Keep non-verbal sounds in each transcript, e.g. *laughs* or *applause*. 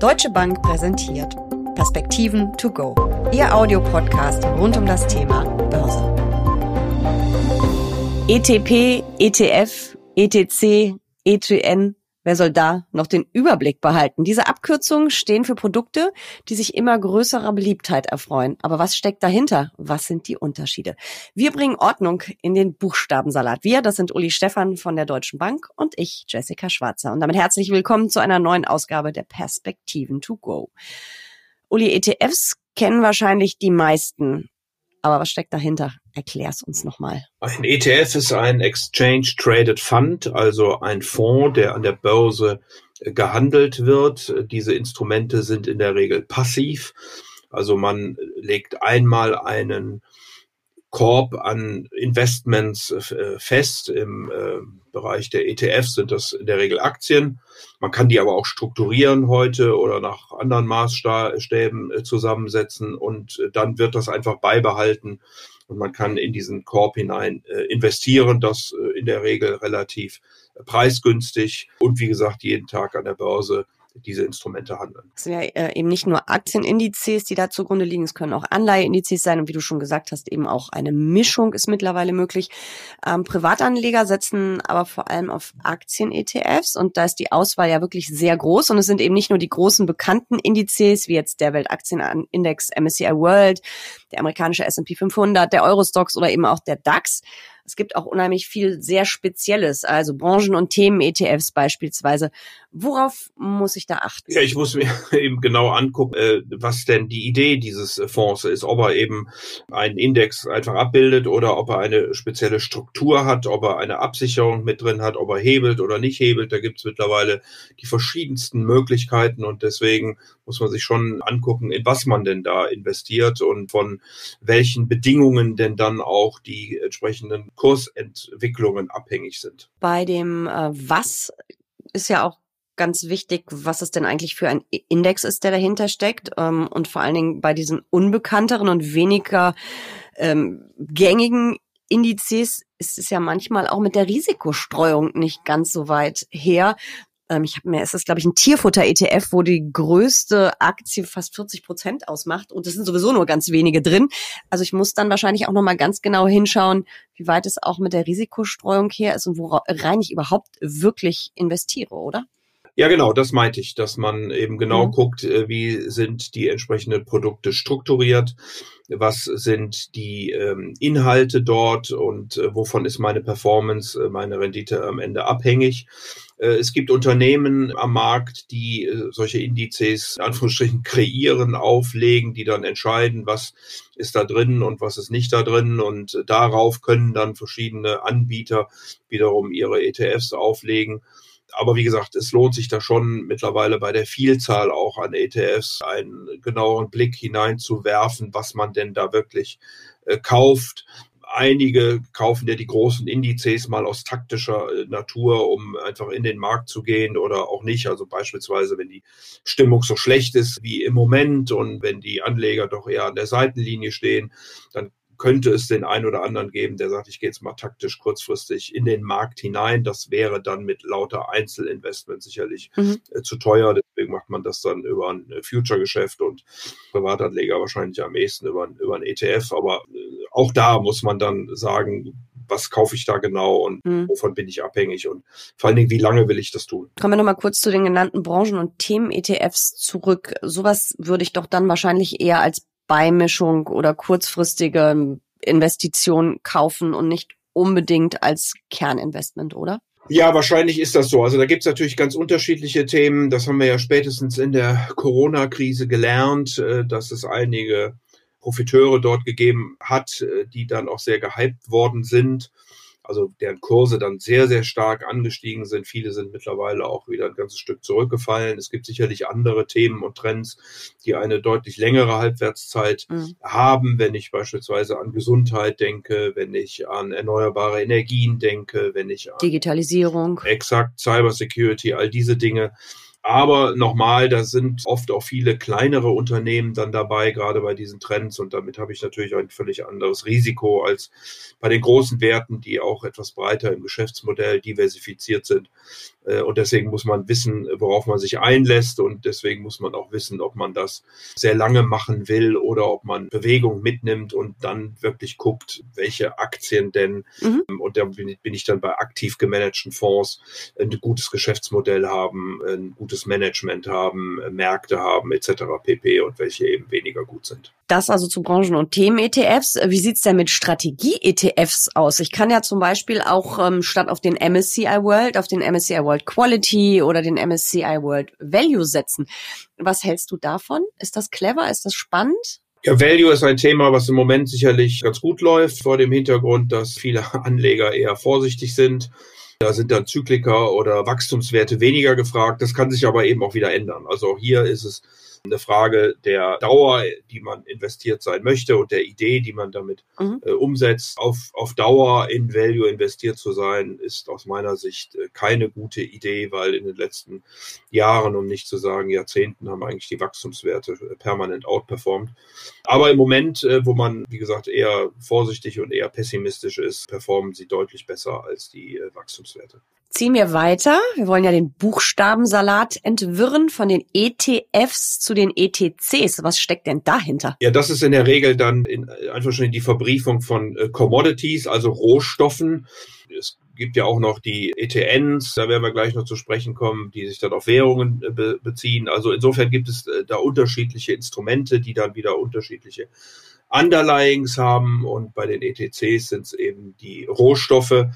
Deutsche Bank präsentiert Perspektiven to go. Ihr Audiopodcast rund um das Thema Börse. ETP, ETF, ETC, ETN Wer soll da noch den Überblick behalten? Diese Abkürzungen stehen für Produkte, die sich immer größerer Beliebtheit erfreuen. Aber was steckt dahinter? Was sind die Unterschiede? Wir bringen Ordnung in den Buchstabensalat. Wir, das sind Uli Stefan von der Deutschen Bank und ich, Jessica Schwarzer. Und damit herzlich willkommen zu einer neuen Ausgabe der Perspektiven to go. Uli, ETFs kennen wahrscheinlich die meisten. Aber was steckt dahinter? Erklär's uns nochmal. Ein ETF ist ein Exchange Traded Fund, also ein Fonds, der an der Börse äh, gehandelt wird. Diese Instrumente sind in der Regel passiv. Also man legt einmal einen Korb an Investments äh, fest. Im äh, Bereich der ETFs sind das in der Regel Aktien. Man kann die aber auch strukturieren heute oder nach anderen Maßstäben äh, zusammensetzen und dann wird das einfach beibehalten und man kann in diesen Korb hinein investieren. Das in der Regel relativ preisgünstig und wie gesagt jeden Tag an der Börse diese Instrumente handeln. Es sind ja äh, eben nicht nur Aktienindizes, die da zugrunde liegen, es können auch Anleiheindizes sein und wie du schon gesagt hast, eben auch eine Mischung ist mittlerweile möglich. Ähm, Privatanleger setzen aber vor allem auf Aktien-ETFs und da ist die Auswahl ja wirklich sehr groß und es sind eben nicht nur die großen bekannten Indizes, wie jetzt der Weltaktienindex MSCI World, der amerikanische S&P 500, der Eurostox oder eben auch der DAX, es gibt auch unheimlich viel sehr Spezielles, also Branchen- und Themen-ETFs beispielsweise. Worauf muss ich da achten? Ja, ich muss mir *laughs* eben genau angucken, äh, was denn die Idee dieses äh, Fonds ist. Ob er eben einen Index einfach abbildet oder ob er eine spezielle Struktur hat, ob er eine Absicherung mit drin hat, ob er hebelt oder nicht hebelt. Da gibt es mittlerweile die verschiedensten Möglichkeiten und deswegen muss man sich schon angucken, in was man denn da investiert und von welchen Bedingungen denn dann auch die entsprechenden Kursentwicklungen abhängig sind. Bei dem äh, Was ist ja auch ganz wichtig, was es denn eigentlich für ein Index ist, der dahinter steckt. Ähm, und vor allen Dingen bei diesen unbekannteren und weniger ähm, gängigen Indizes ist es ja manchmal auch mit der Risikostreuung nicht ganz so weit her ähm, ich habe mir, ist glaube ich ein Tierfutter-ETF, wo die größte Aktie fast 40 Prozent ausmacht und es sind sowieso nur ganz wenige drin. Also ich muss dann wahrscheinlich auch nochmal ganz genau hinschauen, wie weit es auch mit der Risikostreuung her ist und worein ich überhaupt wirklich investiere, oder? Ja, genau, das meinte ich, dass man eben genau mhm. guckt, äh, wie sind die entsprechenden Produkte strukturiert, was sind die ähm, Inhalte dort und äh, wovon ist meine Performance, äh, meine Rendite am Ende abhängig. Äh, es gibt Unternehmen am Markt, die äh, solche Indizes in Anführungsstrichen kreieren, auflegen, die dann entscheiden, was ist da drin und was ist nicht da drin. Und darauf können dann verschiedene Anbieter wiederum ihre ETFs auflegen aber wie gesagt, es lohnt sich da schon mittlerweile bei der Vielzahl auch an ETFs einen genaueren Blick hineinzuwerfen, was man denn da wirklich äh, kauft. Einige kaufen ja die großen Indizes mal aus taktischer äh, Natur, um einfach in den Markt zu gehen oder auch nicht. Also beispielsweise, wenn die Stimmung so schlecht ist wie im Moment und wenn die Anleger doch eher an der Seitenlinie stehen, dann könnte es den einen oder anderen geben, der sagt, ich gehe jetzt mal taktisch kurzfristig in den Markt hinein. Das wäre dann mit lauter Einzelinvestment sicherlich mhm. äh, zu teuer. Deswegen macht man das dann über ein äh, Future-Geschäft und Privatanleger wahrscheinlich am ehesten über, über ein ETF. Aber äh, auch da muss man dann sagen, was kaufe ich da genau und mhm. wovon bin ich abhängig und vor allen Dingen, wie lange will ich das tun? Kommen wir nochmal kurz zu den genannten Branchen- und Themen-ETFs zurück. Sowas würde ich doch dann wahrscheinlich eher als Beimischung oder kurzfristige Investition kaufen und nicht unbedingt als Kerninvestment, oder? Ja, wahrscheinlich ist das so. Also da gibt es natürlich ganz unterschiedliche Themen. Das haben wir ja spätestens in der Corona-Krise gelernt, äh, dass es einige Profiteure dort gegeben hat, äh, die dann auch sehr gehypt worden sind also deren Kurse dann sehr, sehr stark angestiegen sind. Viele sind mittlerweile auch wieder ein ganzes Stück zurückgefallen. Es gibt sicherlich andere Themen und Trends, die eine deutlich längere Halbwertszeit mhm. haben, wenn ich beispielsweise an Gesundheit denke, wenn ich an erneuerbare Energien denke, wenn ich an Digitalisierung. Exakt, Cybersecurity, all diese Dinge. Aber nochmal, da sind oft auch viele kleinere Unternehmen dann dabei, gerade bei diesen Trends. Und damit habe ich natürlich ein völlig anderes Risiko als bei den großen Werten, die auch etwas breiter im Geschäftsmodell diversifiziert sind. Äh, und deswegen muss man wissen, worauf man sich einlässt. Und deswegen muss man auch wissen, ob man das sehr lange machen will oder ob man Bewegung mitnimmt und dann wirklich guckt, welche Aktien denn, mhm. und da bin ich dann bei aktiv gemanagten Fonds, ein gutes Geschäftsmodell haben, ein gutes Management haben, Märkte haben, etc. pp. und welche eben weniger gut sind. Das also zu Branchen- und Themen-ETFs. Wie sieht's denn mit Strategie-ETFs aus? Ich kann ja zum Beispiel auch ähm, statt auf den MSCI World auf den MSCI World Quality oder den MSCI World Value setzen. Was hältst du davon? Ist das clever? Ist das spannend? Ja, Value ist ein Thema, was im Moment sicherlich ganz gut läuft, vor dem Hintergrund, dass viele *laughs* Anleger eher vorsichtig sind. Da sind dann Zykliker oder Wachstumswerte weniger gefragt. Das kann sich aber eben auch wieder ändern. Also auch hier ist es eine Frage der Dauer, die man investiert sein möchte und der Idee, die man damit mhm. äh, umsetzt. Auf, auf Dauer in Value investiert zu sein, ist aus meiner Sicht äh, keine gute Idee, weil in den letzten Jahren, um nicht zu sagen Jahrzehnten, haben eigentlich die Wachstumswerte äh, permanent outperformed. Aber im Moment, äh, wo man, wie gesagt, eher vorsichtig und eher pessimistisch ist, performen sie deutlich besser als die Wachstumswerte. Ziehen wir weiter. Wir wollen ja den Buchstabensalat entwirren von den ETFs zu den ETCs. Was steckt denn dahinter? Ja, das ist in der Regel dann in, einfach schon die Verbriefung von äh, Commodities, also Rohstoffen. Es gibt ja auch noch die ETNs, da werden wir gleich noch zu sprechen kommen, die sich dann auf Währungen äh, be beziehen. Also insofern gibt es äh, da unterschiedliche Instrumente, die dann wieder unterschiedliche Underlyings haben und bei den ETCs sind es eben die Rohstoffe.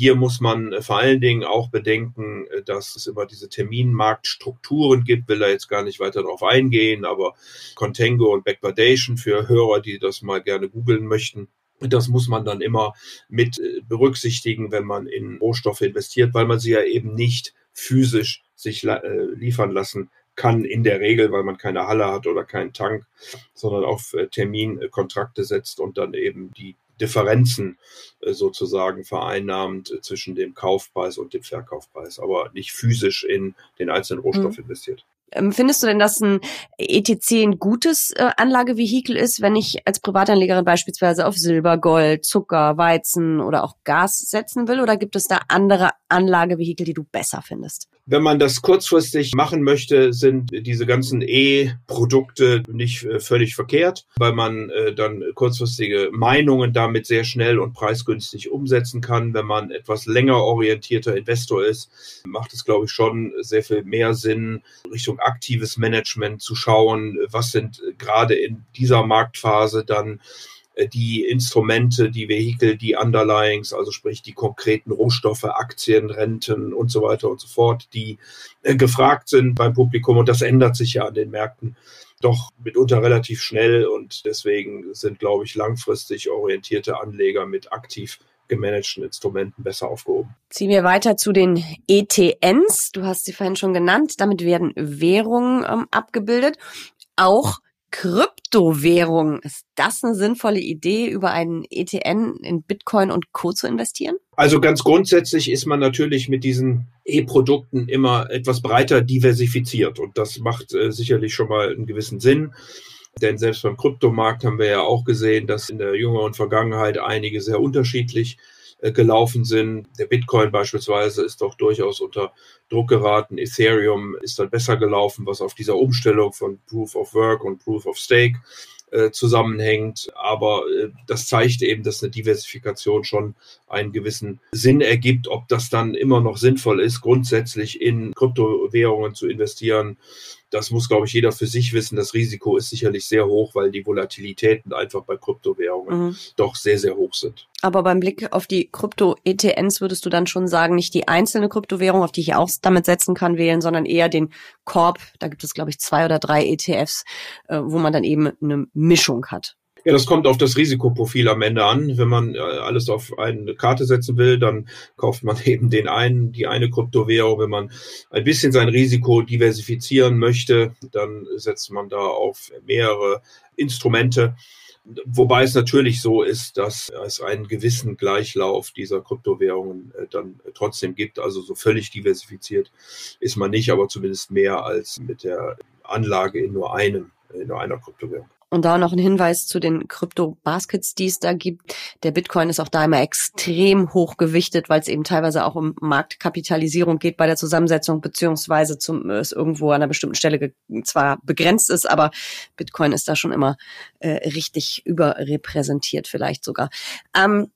Hier muss man äh, vor allen Dingen auch bedenken, äh, dass es immer diese Terminmarktstrukturen gibt, will da jetzt gar nicht weiter darauf eingehen, aber Contango und Backwardation für Hörer, die das mal gerne googeln möchten. Das muss man dann immer mit äh, berücksichtigen, wenn man in Rohstoffe investiert, weil man sie ja eben nicht physisch sich liefern lassen kann in der Regel, weil man keine Halle hat oder keinen Tank, sondern auf Terminkontrakte setzt und dann eben die Differenzen äh, sozusagen vereinnahmt äh, zwischen dem Kaufpreis und dem Verkaufpreis, aber nicht physisch in den einzelnen Rohstoff mhm. investiert. Ähm, findest du denn, dass ein ETC ein gutes äh, Anlagevehikel ist, wenn ich als Privatanlegerin beispielsweise auf Silber, Gold, Zucker, Weizen oder auch Gas setzen will? Oder gibt es da andere Anlagevehikel, die du besser findest? Wenn man das kurzfristig machen möchte, sind diese ganzen E-Produkte nicht äh, völlig verkehrt, weil man äh, dann kurzfristige Meinungen damit sehr schnell und preisgünstig umsetzen kann. Wenn man etwas länger orientierter Investor ist, macht es, glaube ich, schon sehr viel mehr Sinn, Richtung aktives Management zu schauen. Was sind gerade in dieser Marktphase dann äh, die Instrumente, die Vehikel, die Underlyings, also sprich die konkreten Rohstoffe, Aktien, Renten und so weiter und so fort, die äh, gefragt sind beim Publikum. Und das ändert sich ja an den Märkten doch mitunter relativ schnell. Und deswegen sind, glaube ich, langfristig orientierte Anleger mit aktiv gemanagten Instrumenten besser aufgehoben. Ziehen wir weiter zu den ETNs. Du hast sie vorhin schon genannt. Damit werden Währungen ähm, abgebildet. Auch Kryptowährung. Ist das eine sinnvolle Idee, über einen ETN in Bitcoin und Co. zu investieren? Also ganz grundsätzlich ist man natürlich mit diesen E-Produkten immer etwas breiter diversifiziert und das macht äh, sicherlich schon mal einen gewissen Sinn. Denn selbst beim Kryptomarkt haben wir ja auch gesehen, dass in der jüngeren Vergangenheit einige sehr unterschiedlich gelaufen sind. Der Bitcoin beispielsweise ist doch durchaus unter Druck geraten. Ethereum ist dann besser gelaufen, was auf dieser Umstellung von Proof of Work und Proof of Stake äh, zusammenhängt. Aber äh, das zeigt eben, dass eine Diversifikation schon einen gewissen Sinn ergibt. Ob das dann immer noch sinnvoll ist, grundsätzlich in Kryptowährungen zu investieren, das muss, glaube ich, jeder für sich wissen. Das Risiko ist sicherlich sehr hoch, weil die Volatilitäten einfach bei Kryptowährungen mhm. doch sehr, sehr hoch sind. Aber beim Blick auf die Krypto-ETNs würdest du dann schon sagen, nicht die einzelne Kryptowährung, auf die ich auch damit setzen kann, wählen, sondern eher den Korb. Da gibt es, glaube ich, zwei oder drei ETFs, äh, wo man dann eben eine Mischung hat. Ja, das kommt auf das Risikoprofil am Ende an. Wenn man äh, alles auf eine Karte setzen will, dann kauft man *laughs* eben den einen, die eine Kryptowährung. Wenn man ein bisschen sein Risiko diversifizieren möchte, dann setzt man da auf mehrere Instrumente. Wobei es natürlich so ist, dass es einen gewissen Gleichlauf dieser Kryptowährungen äh, dann trotzdem gibt. Also so völlig diversifiziert ist man nicht, aber zumindest mehr als mit der Anlage in nur einem, in nur einer Kryptowährung. Und da noch ein Hinweis zu den Krypto-Baskets, die es da gibt. Der Bitcoin ist auch da immer extrem hoch gewichtet, weil es eben teilweise auch um Marktkapitalisierung geht bei der Zusammensetzung, beziehungsweise zum, es irgendwo an einer bestimmten Stelle zwar begrenzt ist, aber Bitcoin ist da schon immer äh, richtig überrepräsentiert vielleicht sogar. Ähm,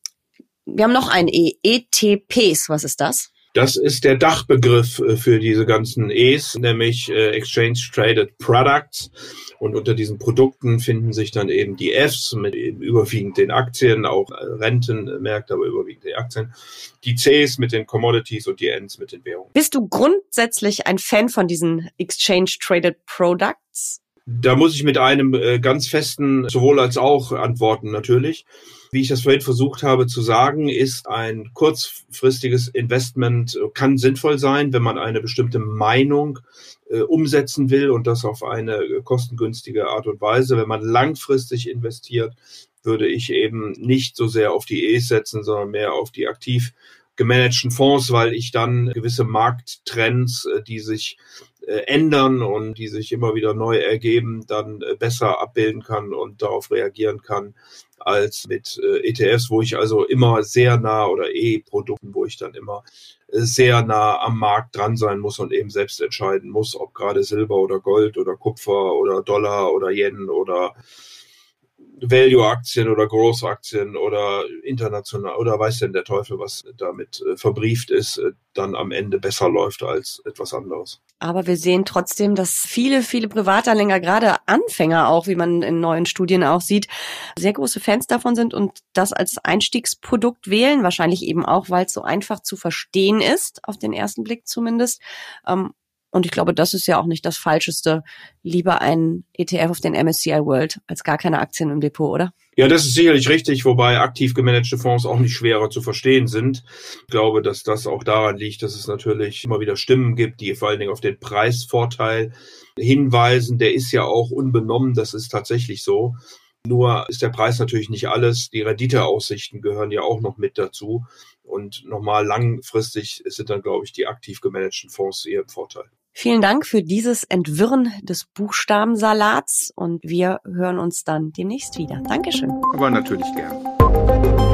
wir haben noch ein E, ETPs. Was ist das? Das ist der Dachbegriff äh, für diese ganzen E's, nämlich äh, Exchange Traded Products. Und unter diesen Produkten finden sich dann eben die Fs mit überwiegend den Aktien, auch äh, Rentenmärkte, aber überwiegend die Aktien, die Cs mit den Commodities und die Ns mit den Währungen. Bist du grundsätzlich ein Fan von diesen Exchange Traded Products? Da muss ich mit einem äh, ganz festen sowohl als auch antworten natürlich. Wie ich das vorhin versucht habe zu sagen, ist ein kurzfristiges Investment äh, kann sinnvoll sein, wenn man eine bestimmte Meinung äh, umsetzen will und das auf eine kostengünstige Art und Weise. Wenn man langfristig investiert, würde ich eben nicht so sehr auf die E's setzen, sondern mehr auf die aktiv gemanagten Fonds, weil ich dann gewisse Markttrends, die sich ändern und die sich immer wieder neu ergeben, dann äh, besser abbilden kann und darauf reagieren kann als mit ETFs, wo ich also immer sehr nah oder E-Produkten, wo ich dann immer sehr nah am Markt dran sein muss und eben selbst entscheiden muss, ob gerade Silber oder Gold oder Kupfer oder Dollar oder Yen oder Value-Aktien oder Growth-Aktien oder international oder weiß denn der Teufel, was damit äh, verbrieft ist, äh, dann am Ende besser läuft als etwas anderes. Aber wir sehen trotzdem, dass viele, viele Privatanleger, gerade Anfänger auch, wie man in neuen Studien auch sieht, sehr große Fans davon sind und das als Einstiegsprodukt wählen. Wahrscheinlich eben auch, weil es so einfach zu verstehen ist, auf den ersten Blick zumindest. Und ich glaube, das ist ja auch nicht das Falscheste. Lieber ein ETF auf den MSCI World als gar keine Aktien im Depot, oder? Ja, das ist sicherlich richtig, wobei aktiv gemanagte Fonds auch nicht schwerer zu verstehen sind. Ich glaube, dass das auch daran liegt, dass es natürlich immer wieder Stimmen gibt, die vor allen Dingen auf den Preisvorteil hinweisen. Der ist ja auch unbenommen, das ist tatsächlich so. Nur ist der Preis natürlich nicht alles. Die Renditeaussichten gehören ja auch noch mit dazu. Und nochmal langfristig sind dann, glaube ich, die aktiv gemanagten Fonds eher im Vorteil. Vielen Dank für dieses Entwirren des Buchstabensalats und wir hören uns dann demnächst wieder. Dankeschön. Aber natürlich gern.